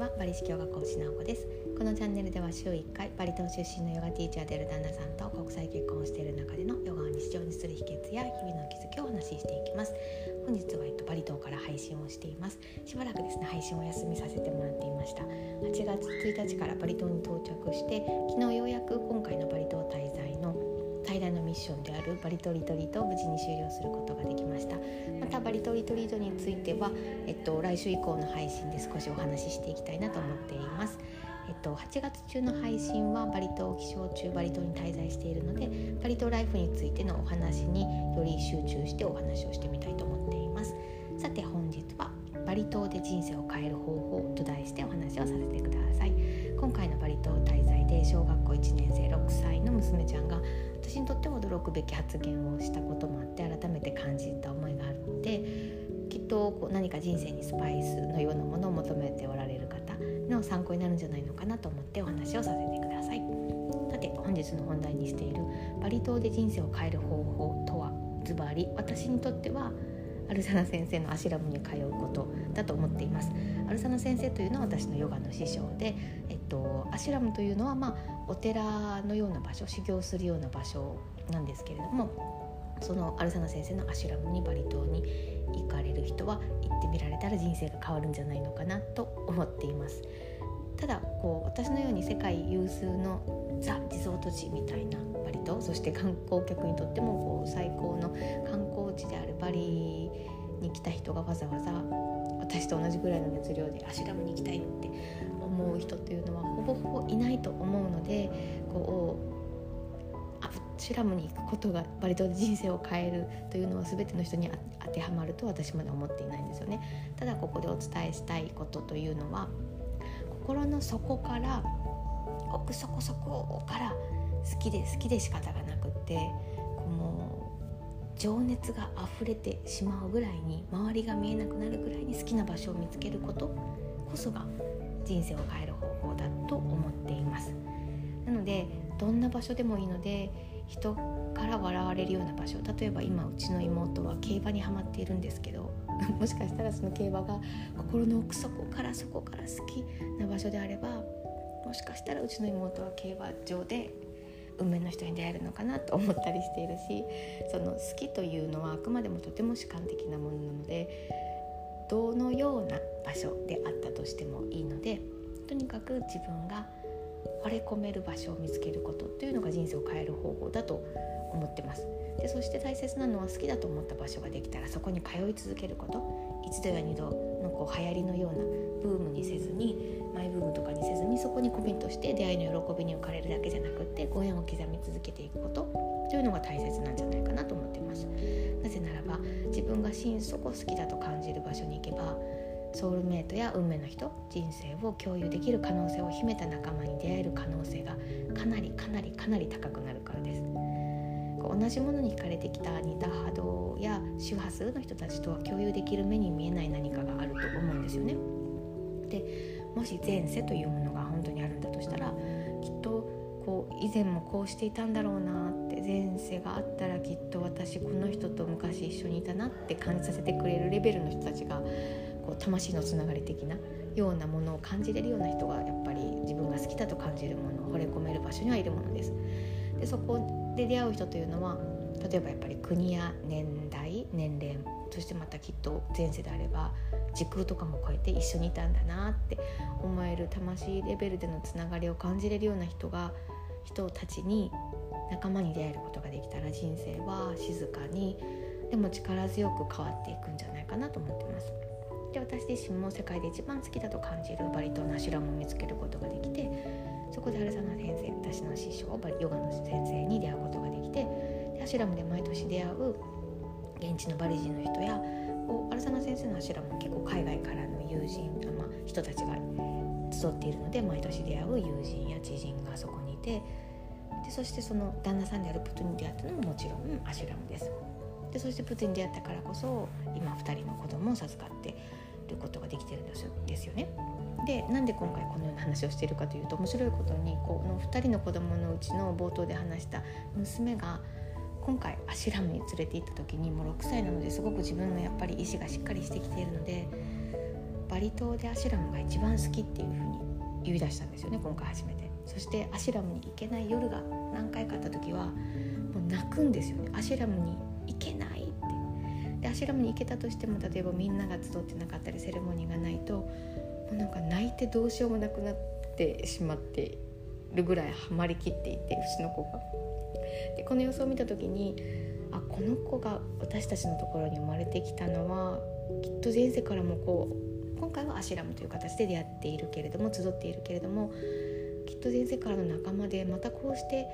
はバリ式ヨガ講師直子です。このチャンネルでは週1回バリ島出身のヨガティーチャーである旦那さんと国際結婚をしている中でのヨガを日常にする秘訣や日々の気づきをお話ししていきます。本日は、えっと、バリ島から配信をしています。しばらくですね配信をお休みさせてもらっていました。8月1日からバリ島に到着して昨日ようやく今回のバリ島滞在の最大のミッションであるバリトリトリートを無事に終了することができました。またバリトリトリートについては、えっと、来週以降の配信で少しお話ししていきたいなと思っています。えっと、8月中の配信はバリ島気象中バリ島に滞在しているのでバリ島ライフについてのお話により集中してお話をしてみたいと思っています。さて本日はバリ島で人生を変える方法と題してお話をさせてください。今回のバリ島滞在で小学校1年生6歳の娘ちゃんが私にとっても驚くべき発言をしたこともあって改めて感じた思いがあるってきっとこう何か人生にスパイスのようなものを求めておられる方の参考になるんじゃないのかなと思ってお話をさせてください。さて本日の本題にしているバリ島で人生を変える方法とはズバリ私にとってはアルサナ先生のアシラムに通うことだと思っていますアルサナ先生というのは私のヨガの師匠で、えっと、アシュラムというのは、まあ、お寺のような場所修行するような場所なんですけれどもそのアルサナ先生のアシュラムにバリ島に行かれる人は行ってみられたら人生が変わるんじゃないのかなと思っています。ただこう私のように世界有数のザ・リゾート地みたいなバリ島そして観光客にとってもこう最高の観光地であるバリに来た人がわざわざ私と同じぐらいの熱量でアシュラムに行きたいって思う人というのはほぼほぼいないと思うのでこうアシラムに行くことがバリ島で人生を変えるというのは全ての人に当てはまると私まで思っていないんですよね。ただここでお伝えしたいことというのは心の底から奥底底から好きで好きで仕方がなくってこの情熱が溢れてしまうぐらいに周りが見えなくなるぐらいに好きな場所を見つけることこそが人生を変える方法だと思っていますなのでどんな場所でもいいので人から笑われるような場所例えば今うちの妹は競馬にはまっているんですけど もしかしたらその競馬が心の奥底からそこから好きな場所であればもしかしたらうちの妹は競馬場で運命の人に出会えるのかなと思ったりしているしその好きというのはあくまでもとても主観的なものなのでどのような場所であったとしてもいいのでとにかく自分が惚れ込める場所を見つけることというのが人生を変える方法だと思ってます。でそして大切なのは好きだと思った場所ができたらそこに通い続けること。一度や二度のこう流行りのようなブームにせずにマイブームとかにせずにそこにコミットして出会いの喜びに浮かれるだけじゃなくってご縁を刻み続けていくことというのが大切なんじゃないかなと思ってます。なぜならば自分が心底好きだと感じる場所に行けばソウルメイトや運命の人人生を共有できる可能性を秘めた仲間に出会える可能性がかなりかなりかなり高くなるからです同じものに惹かれてきた似た波動や周波数の人たちとは共有できる目に見えない何かがあると思うんですよね。でもし前世というものが本当にあるんだとしたらきっとこう以前もこうしていたんだろうなって前世があったらきっと私この人と昔一緒にいたなって感じさせてくれるレベルの人たちがこう魂のつながり的なようなものを感じれるような人がやっぱり自分が好きだと感じるものを惚れ込める場所にはいるものです。でそこで出会う人というのは例えばやっぱり国や年代年齢そしてまたきっと前世であれば時空とかも超えて一緒にいたんだなって思える魂レベルでのつながりを感じれるような人が人たちに仲間に出会えることができたら人生は静かにでも力強く変わっていくんじゃないかなと思ってます。で私自身も世界で一番好きだと感じるバリ島のアシュラムを見つけることができてそこでアルサナ先生私の師匠バリヨガの先生に出会うことができてでアシュラムで毎年出会う現地のバリ人の人やアルサナ先生のアシュラムも結構海外からの友人、まあ、人たちが集っているので毎年出会う友人や知人がそこにいてでそしてその旦那さんであるプトに出会ったのももちろんアシュラムです。でそしてプトに出会ったからこそ今2人の子供を授かってることができてるんですですよね。でなんで今回このような話をしているかというと面白いことにこの2人の子供のうちの冒頭で話した娘が今回アシュラムに連れて行った時にもう6歳なのですごく自分のやっぱり意志がしっかりしてきているのでバリ島でアシュラムが一番好きっていうふうに言い出したんですよね今回初めてそしてアシュラムに行けない夜が何回かあった時はもう泣くんですよねアシュラムにでアシュラムに行けたとしても例えばみんなが集ってなかったりセレモニーがないともうなんか泣いてどうしようもなくなってしまってるぐらいハマりきっていてうちの子が。でこの様子を見た時にあこの子が私たちのところに生まれてきたのはきっと前世からもこう今回はアシュラムという形で出会っているけれども集っているけれどもきっと前世からの仲間でまたこうして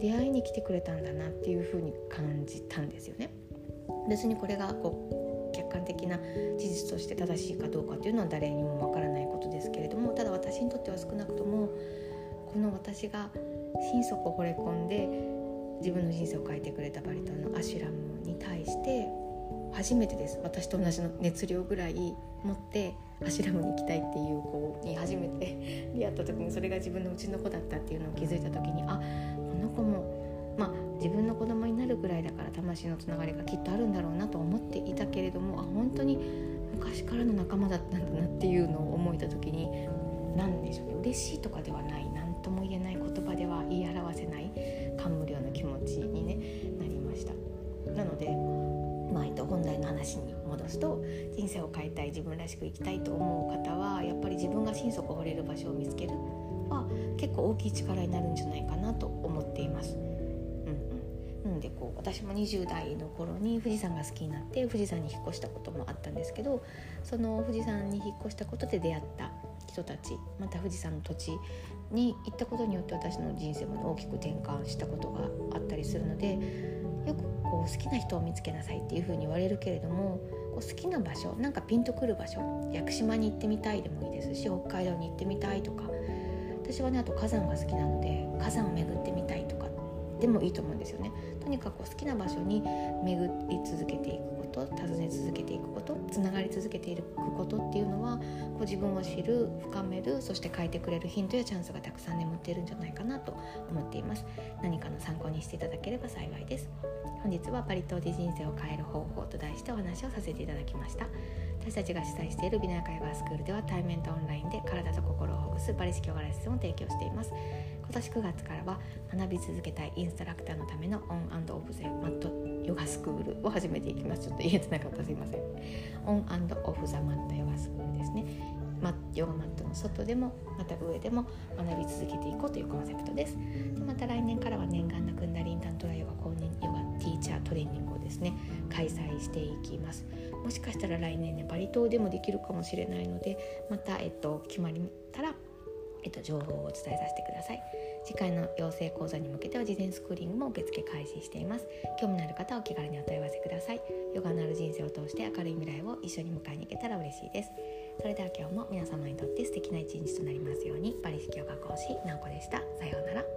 出会いに来てくれたんだなっていうふうに感じたんですよね。別にこれがこう客観的な事実として正しいかどうかっていうのは誰にもわからないことですけれどもただ私にとっては少なくともこの私が心底惚れ込んで自分の人生を変えてくれたバリ島のアシュラムに対して初めてです。私と同じの熱量ぐらい持ってアシュラムに行きたいっていう子に初めて 出会った時にそれが自分のうちの子だったっていうのを気づいた時にあこの子もまあ自分の子供なるぐらいだから魂のつながりがきっとあるんだろうなと思っていたけれどもあ本当に昔からの仲間だったんだなっていうのを思えた時に何でしょうね嬉しいとかではない何とも言えない言葉では言い表せない感無量の気持ちに、ね、なりましたなので、まあ、本題の話に戻すと人生を変えたい自分らしく生きたいと思う方はやっぱり自分が心底惚れる場所を見つけるは結構大きい力になるんじゃないかなと思っています。なのでこう私も20代の頃に富士山が好きになって富士山に引っ越したこともあったんですけどその富士山に引っ越したことで出会った人たちまた富士山の土地に行ったことによって私の人生も大きく転換したことがあったりするのでよくこう好きな人を見つけなさいっていうふうに言われるけれどもこう好きな場所なんかピンとくる場所屋久島に行ってみたいでもいいですし北海道に行ってみたいとか私はねあと火山が好きなので火山を巡ってみたいとかでもいいと思うんですよね。とにかく好きな場所に巡り続けていくこと訪ね続けていくことつながり続けていくことっていうのはこう自分を知る深めるそして変えてくれるヒントやチャンスがたくさん眠っているんじゃないかなと思っています。何かの参考にしていただければ幸いです。本日はバリ島で人生を変える方法と題してお話をさせていただきました。私たちが主催している美奈会話スクールでは対面とオンラインで体と心をほぐすバリ式ヨガレッスンを提供しています。今年9月からは学び続けたいインストラクターのためのオンオフゼマットヨガスクールを始めていきます。ちょっと言えてなかった。すいません。オンオフザマットヨガスクールですねマヨガマットの外でもまた上でも学び続けていこうというコンセプトです。でまた来年からは念願のクンダリンタントラヨガ公認ヨガティーチャートレーニングをですね開催していきます。もしかしたら来年ねバリ島でもできるかもしれないのでまた、えっと、決まったらえっと、情報をお伝えさせてください。次回の養成講座に向けては事前スクーリングも受付開始しています。興味のある方はお気軽にお問い合わせください。ヨガのある人生を通して明るい未来を一緒に迎えに行けたら嬉しいです。それでは今日も皆様にとって素敵な一日となりますように。バリ式ヨガ講師なおこでした。さようなら。